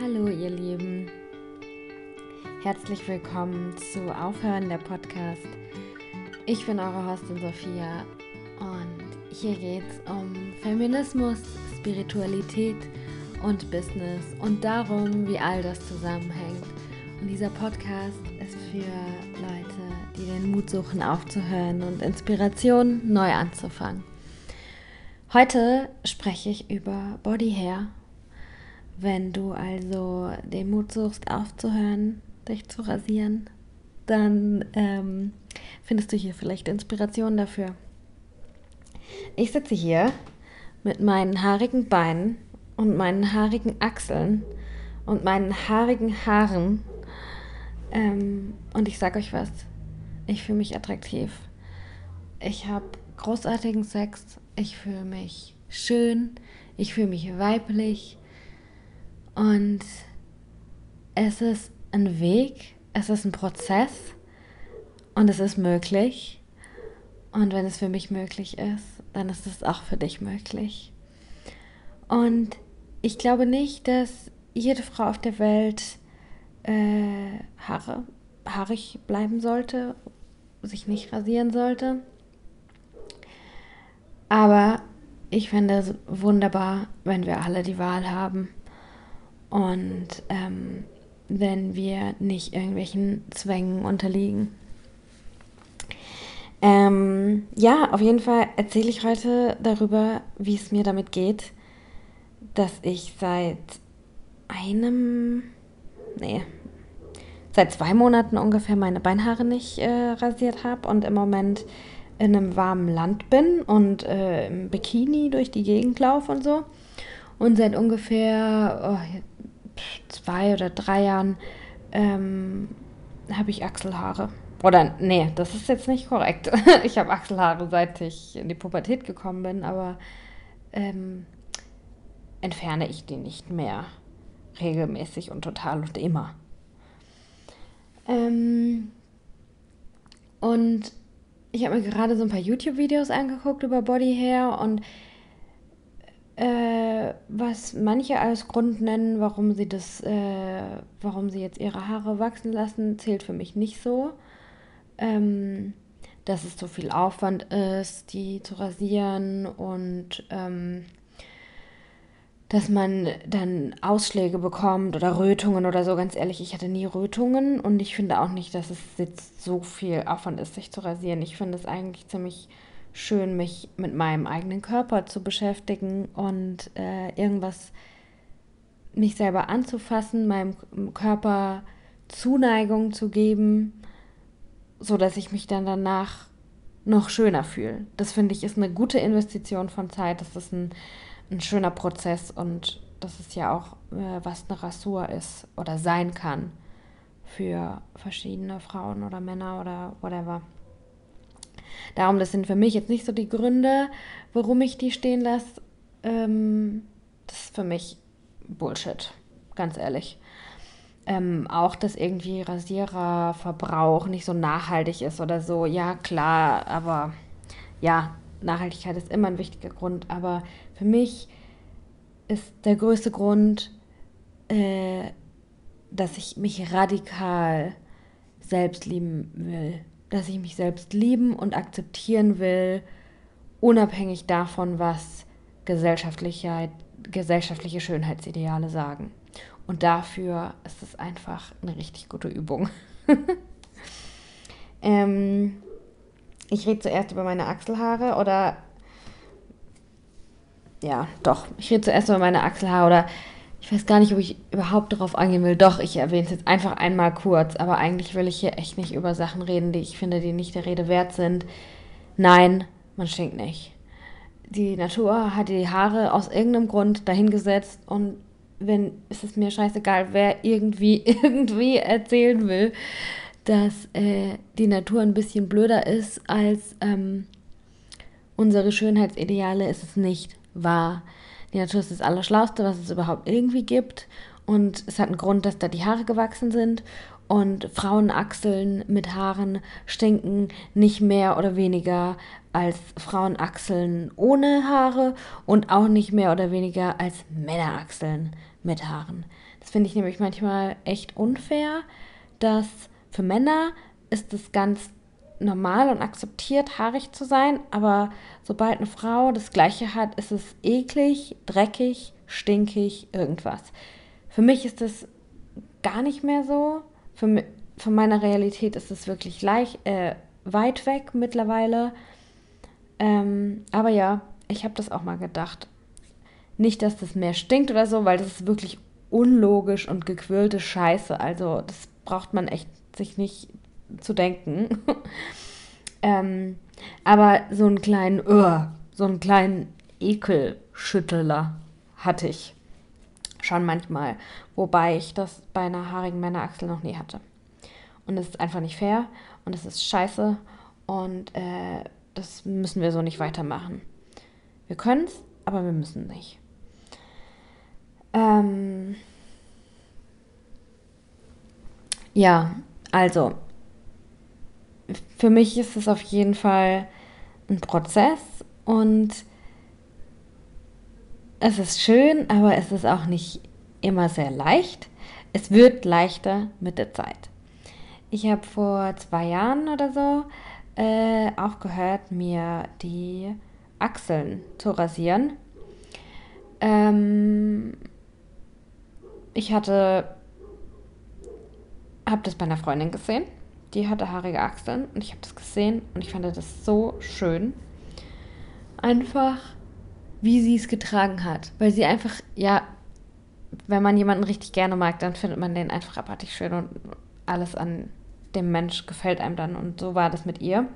Hallo ihr Lieben, herzlich willkommen zu Aufhören der Podcast. Ich bin eure Hostin Sophia und hier geht es um Feminismus, Spiritualität und Business und darum, wie all das zusammenhängt. Und dieser Podcast ist für Leute, die den Mut suchen, aufzuhören und Inspiration neu anzufangen. Heute spreche ich über Body Hair wenn du also den Mut suchst, aufzuhören, dich zu rasieren, dann ähm, findest du hier vielleicht Inspiration dafür. Ich sitze hier mit meinen haarigen Beinen und meinen haarigen Achseln und meinen haarigen Haaren. Ähm, und ich sage euch was, ich fühle mich attraktiv. Ich habe großartigen Sex, ich fühle mich schön, ich fühle mich weiblich und es ist ein Weg, es ist ein Prozess und es ist möglich. Und wenn es für mich möglich ist, dann ist es auch für dich möglich. Und ich glaube nicht, dass jede Frau auf der Welt äh, Haare, haarig bleiben sollte, sich nicht rasieren sollte. Aber ich fände es wunderbar, wenn wir alle die Wahl haben. Und ähm, wenn wir nicht irgendwelchen Zwängen unterliegen. Ähm, ja, auf jeden Fall erzähle ich heute darüber, wie es mir damit geht, dass ich seit einem, nee, seit zwei Monaten ungefähr meine Beinhaare nicht äh, rasiert habe und im Moment in einem warmen Land bin und äh, im Bikini durch die Gegend laufe und so. Und seit ungefähr oh, zwei oder drei Jahren ähm, habe ich Achselhaare. Oder nee, das ist jetzt nicht korrekt. ich habe Achselhaare, seit ich in die Pubertät gekommen bin, aber ähm, entferne ich die nicht mehr regelmäßig und total und immer. Ähm, und ich habe mir gerade so ein paar YouTube-Videos angeguckt über Body Hair und äh, was manche als Grund nennen, warum sie das, äh, warum sie jetzt ihre Haare wachsen lassen, zählt für mich nicht so. Ähm, dass es so viel Aufwand ist, die zu rasieren und ähm, dass man dann Ausschläge bekommt oder Rötungen oder so. Ganz ehrlich, ich hatte nie Rötungen und ich finde auch nicht, dass es jetzt so viel Aufwand ist, sich zu rasieren. Ich finde es eigentlich ziemlich schön, mich mit meinem eigenen Körper zu beschäftigen und äh, irgendwas mich selber anzufassen, meinem Körper Zuneigung zu geben, so dass ich mich dann danach noch schöner fühle. Das finde ich ist eine gute Investition von Zeit. Das ist ein, ein schöner Prozess und das ist ja auch, äh, was eine Rasur ist oder sein kann für verschiedene Frauen oder Männer oder whatever. Darum, das sind für mich jetzt nicht so die Gründe, warum ich die stehen lasse. Ähm, das ist für mich Bullshit, ganz ehrlich. Ähm, auch, dass irgendwie Rasiererverbrauch nicht so nachhaltig ist oder so. Ja, klar, aber ja, Nachhaltigkeit ist immer ein wichtiger Grund. Aber für mich ist der größte Grund, äh, dass ich mich radikal selbst lieben will dass ich mich selbst lieben und akzeptieren will, unabhängig davon, was gesellschaftliche, gesellschaftliche Schönheitsideale sagen. Und dafür ist es einfach eine richtig gute Übung. ähm, ich rede zuerst über meine Achselhaare oder ja, doch, ich rede zuerst über meine Achselhaare oder ich weiß gar nicht, ob ich überhaupt darauf eingehen will. Doch, ich erwähne es jetzt einfach einmal kurz, aber eigentlich will ich hier echt nicht über Sachen reden, die ich finde, die nicht der Rede wert sind. Nein, man schenkt nicht. Die Natur hat die Haare aus irgendeinem Grund dahingesetzt und wenn ist es mir scheißegal, wer irgendwie irgendwie erzählen will, dass äh, die Natur ein bisschen blöder ist als ähm, unsere Schönheitsideale, ist es nicht wahr. Die Natur ist das Allerschlauste, was es überhaupt irgendwie gibt. Und es hat einen Grund, dass da die Haare gewachsen sind. Und Frauenachseln mit Haaren stinken nicht mehr oder weniger als Frauenachseln ohne Haare und auch nicht mehr oder weniger als Männerachseln mit Haaren. Das finde ich nämlich manchmal echt unfair, dass für Männer ist es ganz normal und akzeptiert, haarig zu sein, aber sobald eine Frau das Gleiche hat, ist es eklig, dreckig, stinkig, irgendwas. Für mich ist es gar nicht mehr so. Für, von meiner Realität ist es wirklich leicht, äh, weit weg mittlerweile. Ähm, aber ja, ich habe das auch mal gedacht. Nicht, dass das mehr stinkt oder so, weil das ist wirklich unlogisch und gequirlte Scheiße. Also das braucht man echt sich nicht zu denken. ähm, aber so einen kleinen, uh, so einen kleinen Ekelschütteler hatte ich schon manchmal, wobei ich das bei einer haarigen Männerachsel noch nie hatte. Und es ist einfach nicht fair und es ist scheiße und äh, das müssen wir so nicht weitermachen. Wir können es, aber wir müssen nicht. Ähm ja, also für mich ist es auf jeden Fall ein Prozess und es ist schön, aber es ist auch nicht immer sehr leicht. Es wird leichter mit der Zeit. Ich habe vor zwei Jahren oder so äh, aufgehört, mir die Achseln zu rasieren. Ähm, ich hatte, habe das bei einer Freundin gesehen. Die hatte haarige Achseln und ich habe das gesehen und ich fand das so schön. Einfach, wie sie es getragen hat. Weil sie einfach, ja, wenn man jemanden richtig gerne mag, dann findet man den einfach abartig schön und alles an dem Mensch gefällt einem dann. Und so war das mit ihr.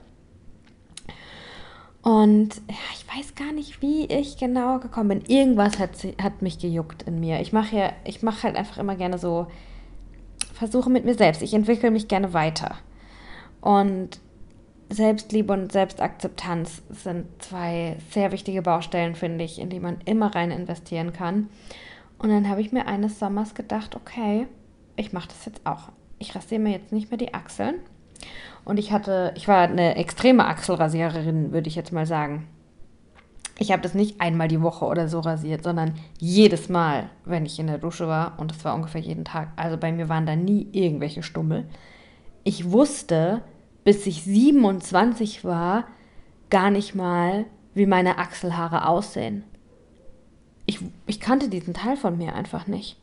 Und ja, ich weiß gar nicht, wie ich genau gekommen bin. Irgendwas hat, hat mich gejuckt in mir. Ich mache ja, ich mache halt einfach immer gerne so Versuche mit mir selbst. Ich entwickle mich gerne weiter. Und Selbstliebe und Selbstakzeptanz sind zwei sehr wichtige Baustellen, finde ich, in die man immer rein investieren kann. Und dann habe ich mir eines Sommers gedacht, okay, ich mache das jetzt auch ich rasiere mir jetzt nicht mehr die Achseln. Und ich hatte, ich war eine extreme Achselrasiererin, würde ich jetzt mal sagen. Ich habe das nicht einmal die Woche oder so rasiert, sondern jedes Mal, wenn ich in der Dusche war. Und das war ungefähr jeden Tag. Also bei mir waren da nie irgendwelche Stummel. Ich wusste, bis ich 27 war, gar nicht mal, wie meine Achselhaare aussehen. Ich, ich kannte diesen Teil von mir einfach nicht.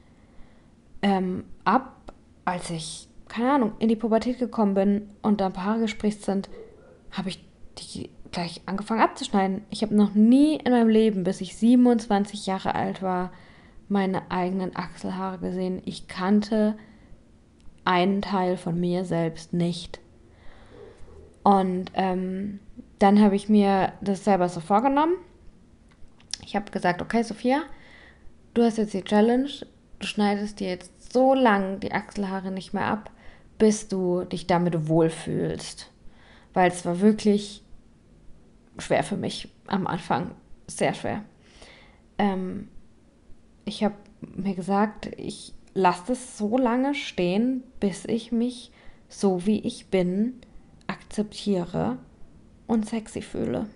Ähm, ab als ich keine Ahnung, in die Pubertät gekommen bin und da ein paar Haare gespritzt sind, habe ich die gleich angefangen abzuschneiden. Ich habe noch nie in meinem Leben, bis ich 27 Jahre alt war, meine eigenen Achselhaare gesehen. Ich kannte einen Teil von mir selbst nicht. Und ähm, dann habe ich mir das selber so vorgenommen. Ich habe gesagt, okay, Sophia, du hast jetzt die Challenge, du schneidest dir jetzt so lang die Achselhaare nicht mehr ab, bis du dich damit wohlfühlst. Weil es war wirklich schwer für mich am Anfang, sehr schwer. Ähm, ich habe mir gesagt, ich lasse es so lange stehen, bis ich mich so wie ich bin akzeptiere und sexy fühle.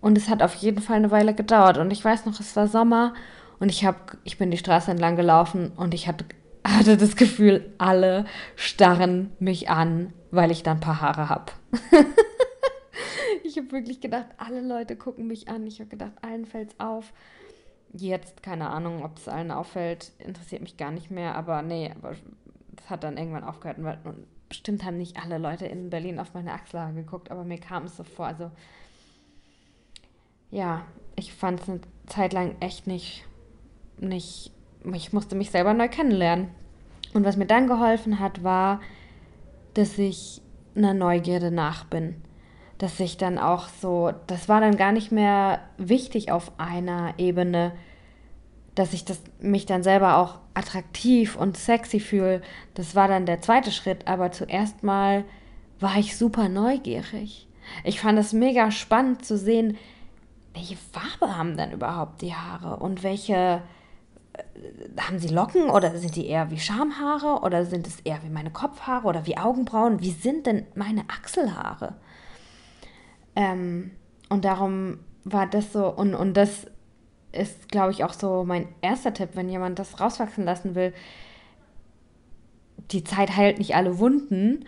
Und es hat auf jeden Fall eine Weile gedauert. Und ich weiß noch, es war Sommer und ich, hab, ich bin die Straße entlang gelaufen und ich hatte hatte das Gefühl, alle starren mich an, weil ich da ein paar Haare habe. ich habe wirklich gedacht, alle Leute gucken mich an. Ich habe gedacht, allen fällt es auf. Jetzt, keine Ahnung, ob es allen auffällt, interessiert mich gar nicht mehr. Aber nee, aber es hat dann irgendwann aufgehört. Und bestimmt haben nicht alle Leute in Berlin auf meine Achselhaare geguckt, aber mir kam es so vor. Also, ja, ich fand es eine Zeit lang echt nicht, nicht ich musste mich selber neu kennenlernen. Und was mir dann geholfen hat, war, dass ich einer Neugierde nach bin. Dass ich dann auch so, das war dann gar nicht mehr wichtig auf einer Ebene, dass ich das, mich dann selber auch attraktiv und sexy fühle. Das war dann der zweite Schritt, aber zuerst mal war ich super neugierig. Ich fand es mega spannend zu sehen, welche Farbe haben denn überhaupt die Haare und welche, äh, haben sie Locken oder sind die eher wie Schamhaare oder sind es eher wie meine Kopfhaare oder wie Augenbrauen? Wie sind denn meine Achselhaare? Ähm, und darum war das so, und, und das ist, glaube ich, auch so mein erster Tipp, wenn jemand das rauswachsen lassen will. Die Zeit heilt nicht alle Wunden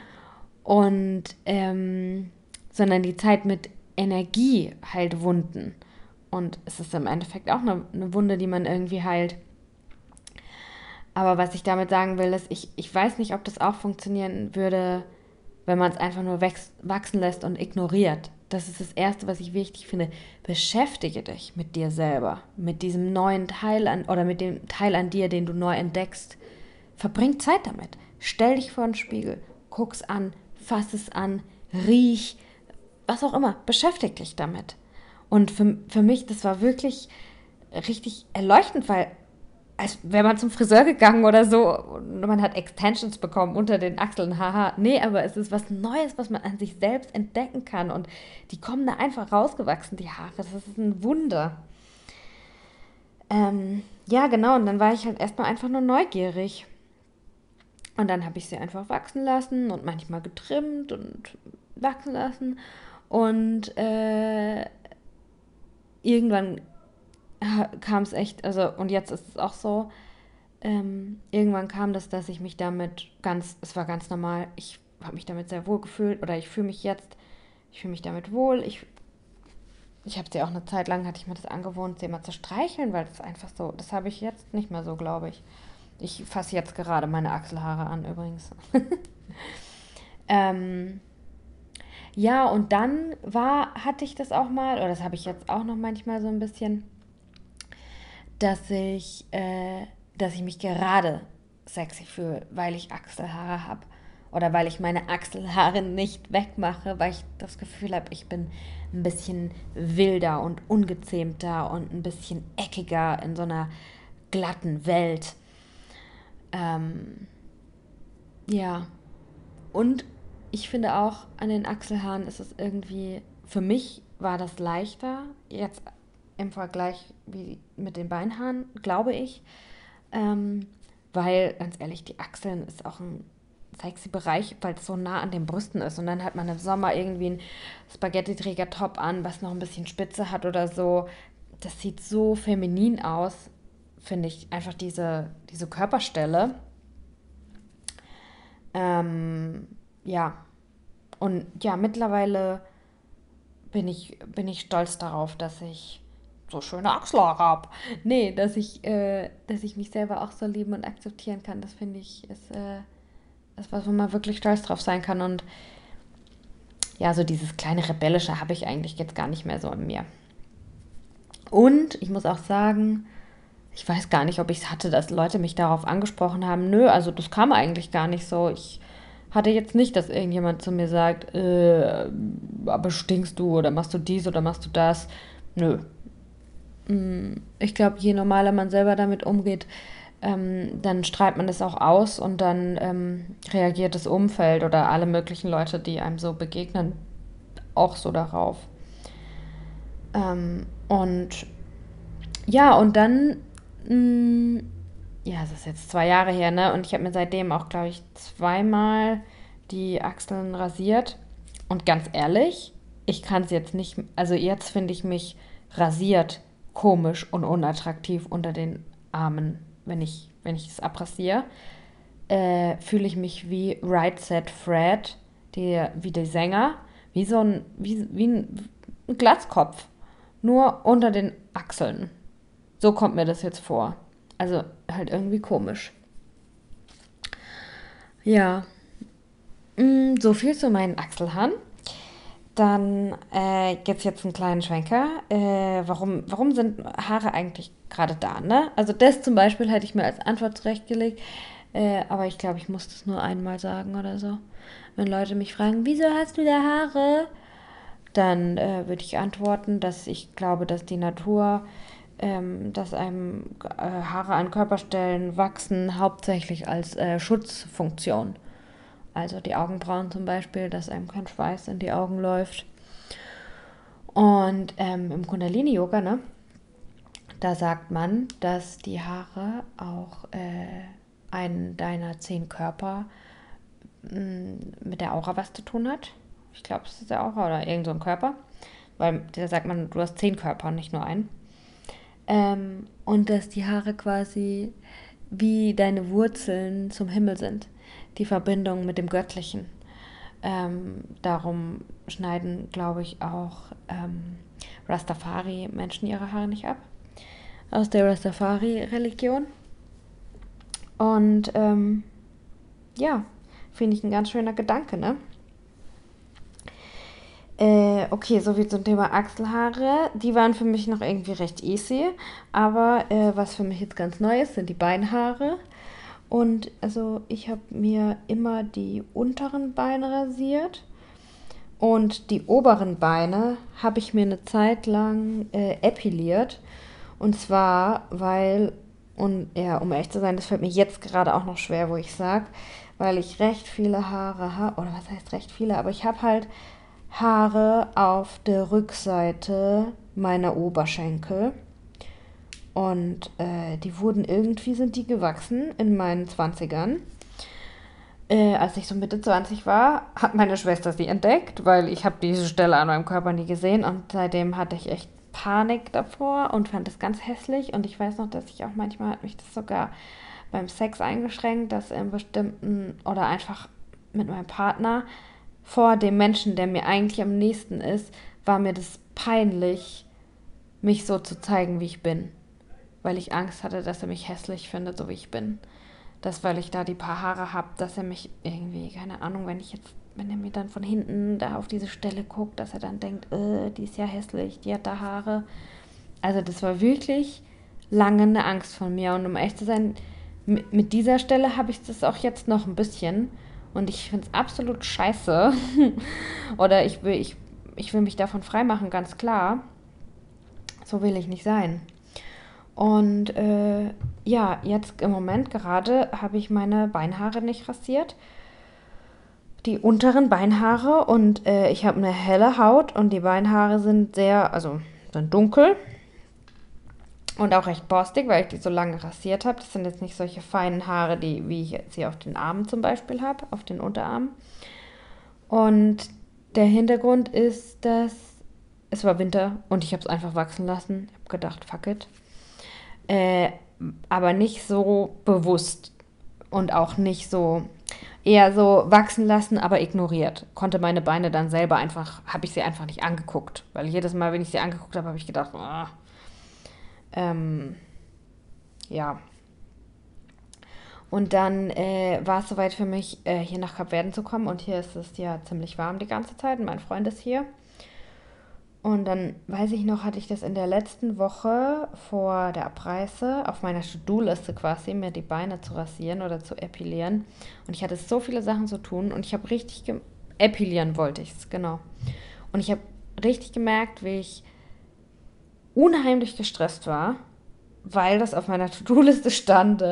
und ähm, sondern die Zeit mit Energie heilt Wunden. Und es ist im Endeffekt auch eine, eine Wunde, die man irgendwie heilt. Aber was ich damit sagen will, ist, ich, ich weiß nicht, ob das auch funktionieren würde, wenn man es einfach nur wachsen lässt und ignoriert. Das ist das Erste, was ich wichtig finde. Beschäftige dich mit dir selber, mit diesem neuen Teil an oder mit dem Teil an dir, den du neu entdeckst. Verbring Zeit damit. Stell dich vor den Spiegel, guck's an, fass es an, riech, was auch immer. Beschäftige dich damit. Und für, für mich, das war wirklich richtig erleuchtend, weil als wäre man zum Friseur gegangen oder so und man hat Extensions bekommen unter den Achseln, haha. Nee, aber es ist was Neues, was man an sich selbst entdecken kann und die kommen da einfach rausgewachsen, die Haare. Das ist ein Wunder. Ähm, ja, genau, und dann war ich halt erstmal einfach nur neugierig. Und dann habe ich sie einfach wachsen lassen und manchmal getrimmt und wachsen lassen. Und äh, irgendwann kam es echt, also und jetzt ist es auch so, ähm, irgendwann kam das, dass ich mich damit ganz, es war ganz normal, ich habe mich damit sehr wohl gefühlt oder ich fühle mich jetzt, ich fühle mich damit wohl. Ich, ich habe sie auch eine Zeit lang, hatte ich mir das angewohnt, sie immer zu streicheln, weil das einfach so, das habe ich jetzt nicht mehr so, glaube ich. Ich fasse jetzt gerade meine Achselhaare an übrigens. ähm, ja, und dann war, hatte ich das auch mal, oder das habe ich jetzt auch noch manchmal so ein bisschen, dass ich, äh, dass ich mich gerade sexy fühle, weil ich Achselhaare habe. Oder weil ich meine Achselhaare nicht wegmache, weil ich das Gefühl habe, ich bin ein bisschen wilder und ungezähmter und ein bisschen eckiger in so einer glatten Welt. Ähm, ja. Und ich finde auch, an den Achselhaaren ist es irgendwie, für mich war das leichter, jetzt im Vergleich wie mit den Beinhaaren, glaube ich. Ähm, weil, ganz ehrlich, die Achseln ist auch ein sexy Bereich, weil es so nah an den Brüsten ist. Und dann hat man im Sommer irgendwie einen Spaghetti-Träger-Top an, was noch ein bisschen Spitze hat oder so. Das sieht so feminin aus, finde ich. Einfach diese, diese Körperstelle. Ähm, ja. Und ja, mittlerweile bin ich, bin ich stolz darauf, dass ich so schöne Achselhaare habe. Nee, dass ich, äh, dass ich mich selber auch so lieben und akzeptieren kann, das finde ich, ist, äh, ist was, wo man wirklich stolz drauf sein kann. Und ja, so dieses kleine Rebellische habe ich eigentlich jetzt gar nicht mehr so in mir. Und ich muss auch sagen, ich weiß gar nicht, ob ich es hatte, dass Leute mich darauf angesprochen haben. Nö, also das kam eigentlich gar nicht so. Ich hatte jetzt nicht, dass irgendjemand zu mir sagt, äh, aber stinkst du oder machst du dies oder machst du das. Nö, ich glaube, je normaler man selber damit umgeht, ähm, dann strahlt man es auch aus und dann ähm, reagiert das Umfeld oder alle möglichen Leute, die einem so begegnen, auch so darauf. Ähm, und ja, und dann, mh, mm, ja, das ist jetzt zwei Jahre her, ne? Und ich habe mir seitdem auch, glaube ich, zweimal die Achseln rasiert. Und ganz ehrlich, ich kann es jetzt nicht, also jetzt finde ich mich rasiert komisch und unattraktiv unter den Armen, wenn ich, wenn ich es abrasiere. Äh, fühle ich mich wie Right Set Fred, die, wie der Sänger, wie so ein, wie, wie ein, Glatzkopf, nur unter den Achseln. So kommt mir das jetzt vor. Also halt irgendwie komisch. Ja, mm, so viel zu meinen Achselhaaren. Dann äh, gibt jetzt einen kleinen Schwenker. Äh, warum, warum sind Haare eigentlich gerade da? Ne? Also das zum Beispiel hätte ich mir als Antwort zurechtgelegt. Äh, aber ich glaube, ich muss das nur einmal sagen oder so. Wenn Leute mich fragen, wieso hast du da Haare? Dann äh, würde ich antworten, dass ich glaube, dass die Natur, ähm, dass einem äh, Haare an Körperstellen wachsen, hauptsächlich als äh, Schutzfunktion. Also die Augenbrauen zum Beispiel, dass einem kein Schweiß in die Augen läuft. Und ähm, im Kundalini-Yoga, ne, da sagt man, dass die Haare auch äh, einen deiner zehn Körper mm, mit der Aura was zu tun hat. Ich glaube, es ist der Aura oder irgend so ein Körper. Weil da sagt man, du hast zehn Körper, nicht nur einen. Ähm, und dass die Haare quasi wie deine Wurzeln zum Himmel sind. Die Verbindung mit dem Göttlichen. Ähm, darum schneiden, glaube ich, auch ähm, Rastafari-Menschen ihre Haare nicht ab. Aus der Rastafari-Religion. Und ähm, ja, finde ich ein ganz schöner Gedanke, ne? Äh, okay, soviel zum Thema Achselhaare. Die waren für mich noch irgendwie recht easy. Aber äh, was für mich jetzt ganz neu ist, sind die Beinhaare. Und also ich habe mir immer die unteren Beine rasiert. Und die oberen Beine habe ich mir eine Zeit lang äh, epiliert. Und zwar, weil, und ja, um echt zu sein, das fällt mir jetzt gerade auch noch schwer, wo ich sage, weil ich recht viele Haare habe, oder was heißt recht viele, aber ich habe halt Haare auf der Rückseite meiner Oberschenkel. Und äh, die wurden irgendwie, sind die gewachsen in meinen 20ern. Äh, als ich so Mitte 20 war, hat meine Schwester sie entdeckt, weil ich habe diese Stelle an meinem Körper nie gesehen. Und seitdem hatte ich echt Panik davor und fand es ganz hässlich. Und ich weiß noch, dass ich auch manchmal hat mich das sogar beim Sex eingeschränkt, dass in bestimmten oder einfach mit meinem Partner vor dem Menschen, der mir eigentlich am nächsten ist, war mir das peinlich, mich so zu zeigen, wie ich bin. Weil ich Angst hatte, dass er mich hässlich findet, so wie ich bin. Dass, weil ich da die paar Haare habe, dass er mich irgendwie, keine Ahnung, wenn ich jetzt, wenn er mir dann von hinten da auf diese Stelle guckt, dass er dann denkt, äh, die ist ja hässlich, die hat da Haare. Also das war wirklich lange eine Angst von mir. Und um echt zu sein, mit, dieser Stelle habe ich das auch jetzt noch ein bisschen. Und ich finde es absolut scheiße. Oder ich will, ich, ich will mich davon freimachen, ganz klar. So will ich nicht sein. Und äh, ja, jetzt im Moment gerade habe ich meine Beinhaare nicht rasiert. Die unteren Beinhaare und äh, ich habe eine helle Haut und die Beinhaare sind sehr, also sind dunkel und auch recht borstig, weil ich die so lange rasiert habe. Das sind jetzt nicht solche feinen Haare, die, wie ich sie auf den Armen zum Beispiel habe, auf den Unterarmen. Und der Hintergrund ist, dass es war Winter und ich habe es einfach wachsen lassen. Ich habe gedacht, fuck it. Äh, aber nicht so bewusst und auch nicht so eher so wachsen lassen, aber ignoriert. Konnte meine Beine dann selber einfach, habe ich sie einfach nicht angeguckt, weil jedes Mal, wenn ich sie angeguckt habe, habe ich gedacht, oh, ähm, ja. Und dann äh, war es soweit für mich, äh, hier nach Kapverden zu kommen. Und hier ist es ja ziemlich warm die ganze Zeit. Und mein Freund ist hier. Und dann weiß ich noch, hatte ich das in der letzten Woche vor der Abreise auf meiner To-Do-Liste quasi, mir die Beine zu rasieren oder zu epilieren. Und ich hatte so viele Sachen zu tun und ich habe richtig epilieren wollte ich es, genau. Und ich habe richtig gemerkt, wie ich unheimlich gestresst war, weil das auf meiner To-Do-Liste stand,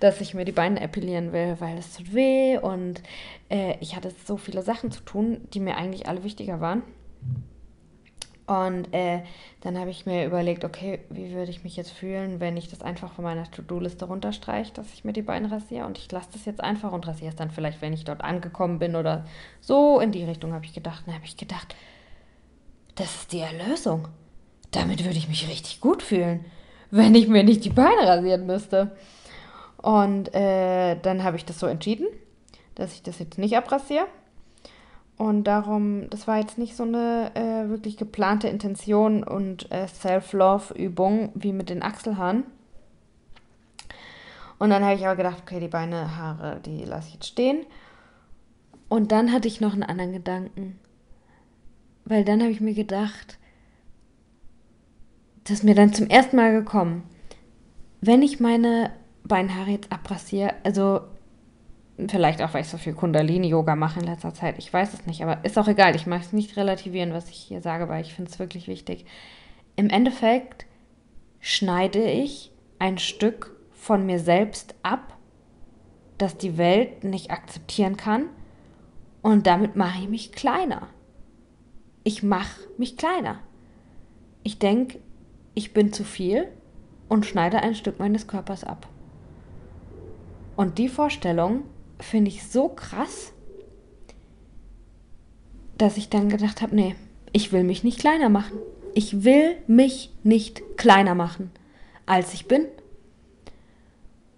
dass ich mir die Beine epilieren will, weil es tut weh und äh, ich hatte so viele Sachen zu tun, die mir eigentlich alle wichtiger waren. Und äh, dann habe ich mir überlegt, okay, wie würde ich mich jetzt fühlen, wenn ich das einfach von meiner To-Do-Liste runterstreiche, dass ich mir die Beine rasiere und ich lasse das jetzt einfach und rasiere es dann vielleicht, wenn ich dort angekommen bin oder so in die Richtung habe ich gedacht. Dann habe ich gedacht, das ist die Erlösung damit würde ich mich richtig gut fühlen, wenn ich mir nicht die Beine rasieren müsste. Und äh, dann habe ich das so entschieden, dass ich das jetzt nicht abrasiere. Und darum, das war jetzt nicht so eine äh, wirklich geplante Intention und äh, Self-Love-Übung wie mit den Achselhaaren. Und dann habe ich aber gedacht, okay, die Beine, Haare, die lasse ich jetzt stehen. Und dann hatte ich noch einen anderen Gedanken. Weil dann habe ich mir gedacht, das ist mir dann zum ersten Mal gekommen. Wenn ich meine Beinhaare jetzt abrasiere, also vielleicht auch, weil ich so viel Kundalini-Yoga mache in letzter Zeit, ich weiß es nicht, aber ist auch egal, ich möchte es nicht relativieren, was ich hier sage, weil ich finde es wirklich wichtig. Im Endeffekt schneide ich ein Stück von mir selbst ab, das die Welt nicht akzeptieren kann und damit mache ich mich kleiner. Ich mache mich kleiner. Ich denke, ich bin zu viel und schneide ein Stück meines Körpers ab. Und die Vorstellung finde ich so krass, dass ich dann gedacht habe, nee, ich will mich nicht kleiner machen. Ich will mich nicht kleiner machen. als ich bin.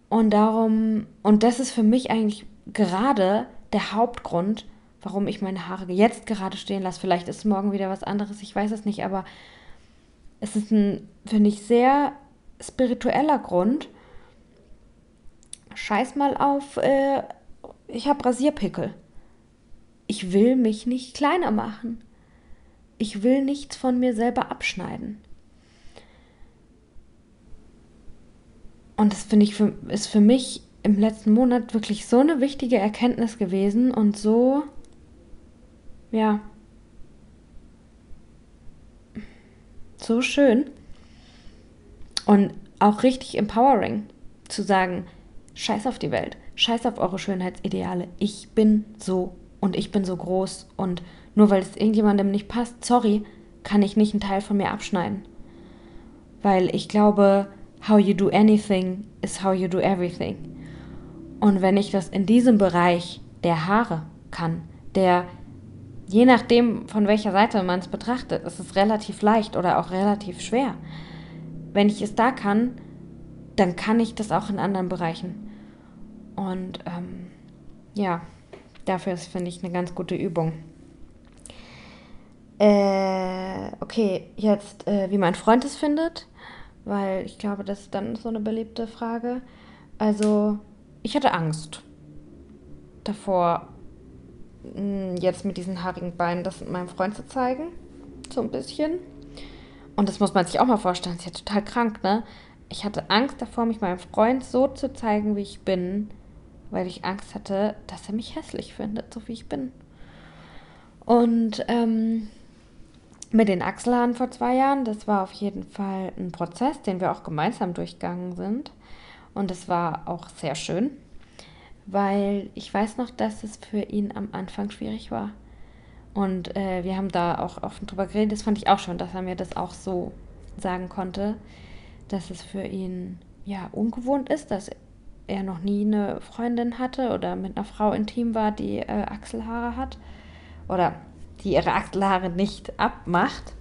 Und darum, und das ist für mich eigentlich gerade der Hauptgrund, warum ich meine Haare jetzt gerade stehen lasse. Vielleicht ist morgen wieder was anderes, ich weiß es nicht, aber es ist ein, finde ich, sehr spiritueller Grund. Scheiß mal auf, äh, ich habe Rasierpickel. Ich will mich nicht kleiner machen. Ich will nichts von mir selber abschneiden. Und das finde ich für, ist für mich im letzten Monat wirklich so eine wichtige Erkenntnis gewesen und so, ja, so schön und auch richtig empowering zu sagen, scheiß auf die Welt, scheiß auf eure Schönheitsideale, ich bin so und ich bin so groß und nur weil es irgendjemandem nicht passt, sorry, kann ich nicht einen Teil von mir abschneiden. Weil ich glaube, how you do anything is how you do everything. Und wenn ich das in diesem Bereich der Haare kann, der je nachdem, von welcher Seite man es betrachtet, ist es relativ leicht oder auch relativ schwer. Wenn ich es da kann, dann kann ich das auch in anderen Bereichen. Und ähm, ja, dafür ist, finde ich, eine ganz gute Übung. Äh, okay, jetzt, äh, wie mein Freund es findet, weil ich glaube, das ist dann so eine beliebte Frage. Also, ich hatte Angst davor, hm, jetzt mit diesen haarigen Beinen das meinem Freund zu zeigen. So ein bisschen. Und das muss man sich auch mal vorstellen. Das ist ja total krank, ne? Ich hatte Angst davor, mich meinem Freund so zu zeigen, wie ich bin, weil ich Angst hatte, dass er mich hässlich findet, so wie ich bin. Und ähm, mit den Achselhaaren vor zwei Jahren, das war auf jeden Fall ein Prozess, den wir auch gemeinsam durchgegangen sind. Und es war auch sehr schön weil ich weiß noch, dass es für ihn am Anfang schwierig war. Und äh, wir haben da auch offen drüber geredet. Das fand ich auch schon, dass er mir das auch so sagen konnte, dass es für ihn ja ungewohnt ist, dass er noch nie eine Freundin hatte oder mit einer Frau intim war, die äh, Achselhaare hat oder die ihre Achselhaare nicht abmacht,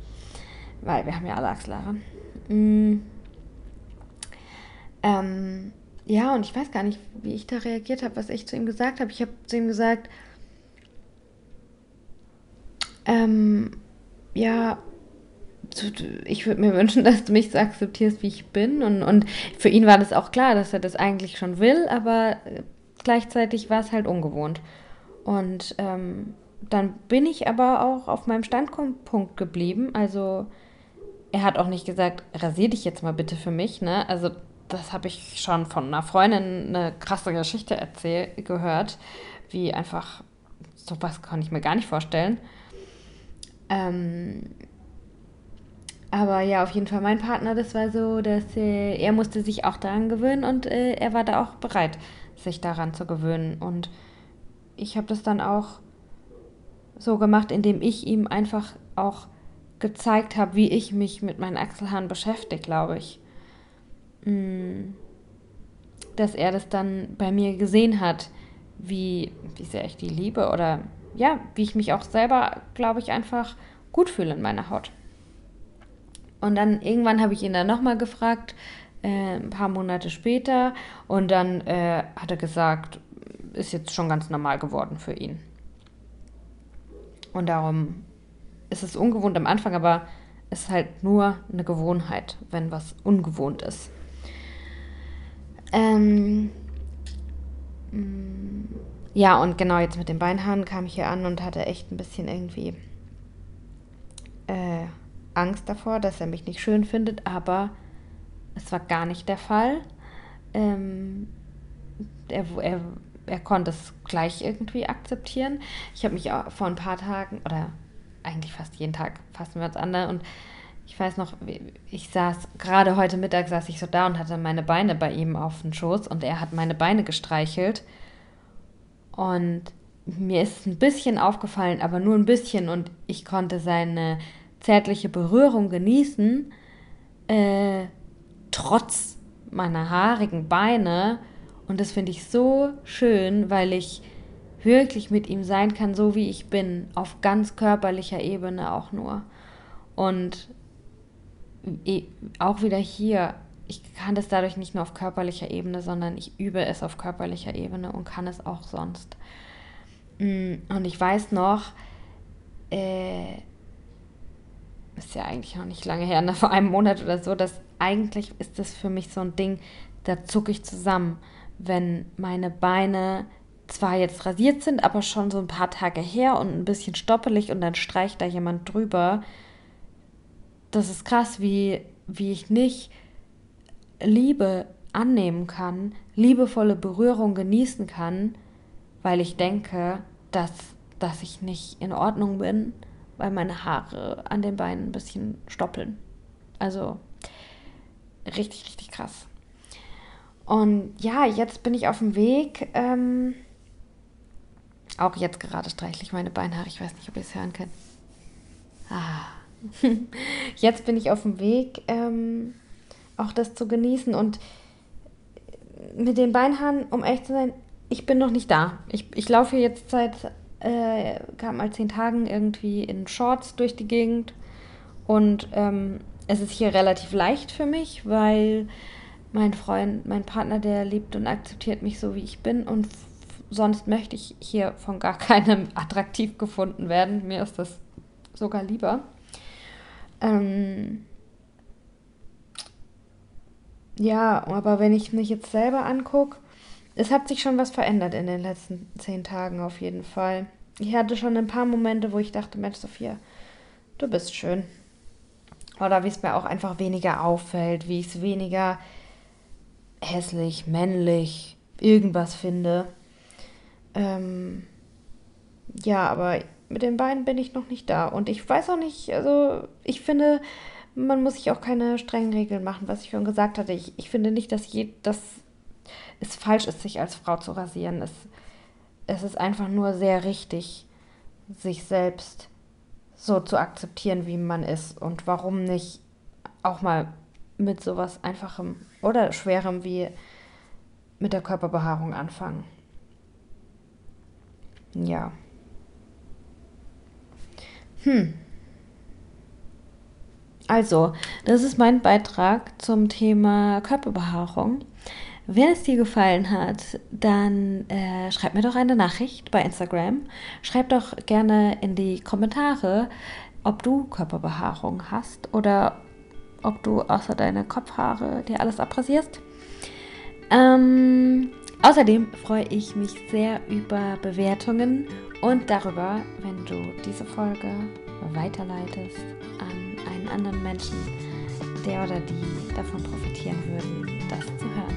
weil wir haben ja alle Achselhaare. Mm. Ähm, ja, und ich weiß gar nicht, wie ich da reagiert habe, was ich zu ihm gesagt habe. Ich habe zu ihm gesagt, ähm, ja, ich würde mir wünschen, dass du mich so akzeptierst, wie ich bin. Und, und für ihn war das auch klar, dass er das eigentlich schon will, aber gleichzeitig war es halt ungewohnt. Und ähm, dann bin ich aber auch auf meinem Standpunkt geblieben. Also er hat auch nicht gesagt, rasier dich jetzt mal bitte für mich. Ne? Also das habe ich schon von einer Freundin eine krasse Geschichte erzählt, gehört, wie einfach, sowas kann ich mir gar nicht vorstellen. Ähm, aber ja, auf jeden Fall mein Partner, das war so, dass äh, er musste sich auch daran gewöhnen und äh, er war da auch bereit, sich daran zu gewöhnen. Und ich habe das dann auch so gemacht, indem ich ihm einfach auch gezeigt habe, wie ich mich mit meinen Achselhaaren beschäftige, glaube ich. Mm, dass er das dann bei mir gesehen hat, wie, wie sehr ich die liebe oder ja, wie ich mich auch selber, glaube ich, einfach gut fühle in meiner Haut. Und dann irgendwann habe ich ihn dann nochmal gefragt, äh, ein paar Monate später, und dann äh, hat er gesagt, ist jetzt schon ganz normal geworden für ihn. Und darum ist es ungewohnt am Anfang, aber es ist halt nur eine Gewohnheit, wenn was ungewohnt ist. Ähm, mm, ja, und genau jetzt mit den Beinhaaren kam ich hier an und hatte echt ein bisschen irgendwie äh, Angst davor, dass er mich nicht schön findet, aber es war gar nicht der Fall. Ähm, er, er, er konnte es gleich irgendwie akzeptieren. Ich habe mich auch vor ein paar Tagen, oder eigentlich fast jeden Tag fassen wir uns an, und ich weiß noch, ich saß, gerade heute Mittag saß ich so da und hatte meine Beine bei ihm auf den Schoß und er hat meine Beine gestreichelt. Und mir ist ein bisschen aufgefallen, aber nur ein bisschen und ich konnte seine zärtliche Berührung genießen, äh, trotz meiner haarigen Beine. Und das finde ich so schön, weil ich wirklich mit ihm sein kann, so wie ich bin, auf ganz körperlicher Ebene auch nur. Und auch wieder hier, ich kann das dadurch nicht nur auf körperlicher Ebene, sondern ich übe es auf körperlicher Ebene und kann es auch sonst. Mm, und ich weiß noch, äh, ist ja eigentlich noch nicht lange her, ne, vor einem Monat oder so, dass eigentlich ist das für mich so ein Ding, da zucke ich zusammen, wenn meine Beine zwar jetzt rasiert sind, aber schon so ein paar Tage her und ein bisschen stoppelig und dann streicht da jemand drüber. Das ist krass, wie, wie ich nicht Liebe annehmen kann, liebevolle Berührung genießen kann, weil ich denke, dass, dass ich nicht in Ordnung bin, weil meine Haare an den Beinen ein bisschen stoppeln. Also richtig, richtig krass. Und ja, jetzt bin ich auf dem Weg. Ähm, auch jetzt gerade streichle ich meine Beinhaare. Ich weiß nicht, ob ihr es hören könnt. Ah. jetzt bin ich auf dem Weg, ähm, auch das zu genießen. Und mit den Beinhaaren, um echt zu sein, ich bin noch nicht da. Ich, ich laufe jetzt seit äh, gerade mal zehn Tagen irgendwie in Shorts durch die Gegend. Und ähm, es ist hier relativ leicht für mich, weil mein Freund, mein Partner, der liebt und akzeptiert mich so, wie ich bin. Und sonst möchte ich hier von gar keinem attraktiv gefunden werden. Mir ist das sogar lieber. Ähm ja, aber wenn ich mich jetzt selber angucke, es hat sich schon was verändert in den letzten zehn Tagen auf jeden Fall. Ich hatte schon ein paar Momente, wo ich dachte, Mensch, Sophia, du bist schön. Oder wie es mir auch einfach weniger auffällt, wie ich es weniger hässlich, männlich, irgendwas finde. Ähm, ja, aber mit den beiden bin ich noch nicht da. Und ich weiß auch nicht, also ich finde, man muss sich auch keine strengen Regeln machen, was ich schon gesagt hatte. Ich, ich finde nicht, dass, je, dass es falsch ist, sich als Frau zu rasieren. Es, es ist einfach nur sehr richtig, sich selbst so zu akzeptieren, wie man ist. Und warum nicht auch mal mit sowas Einfachem oder Schwerem wie mit der Körperbehaarung anfangen. Ja. Hm. Also, das ist mein Beitrag zum Thema Körperbehaarung. Wenn es dir gefallen hat, dann äh, schreib mir doch eine Nachricht bei Instagram. Schreib doch gerne in die Kommentare, ob du Körperbehaarung hast oder ob du außer deine Kopfhaare dir alles abrasierst. Ähm, außerdem freue ich mich sehr über Bewertungen und darüber, wenn du diese Folge weiterleitest an einen anderen Menschen, der oder die davon profitieren würden, das zu hören.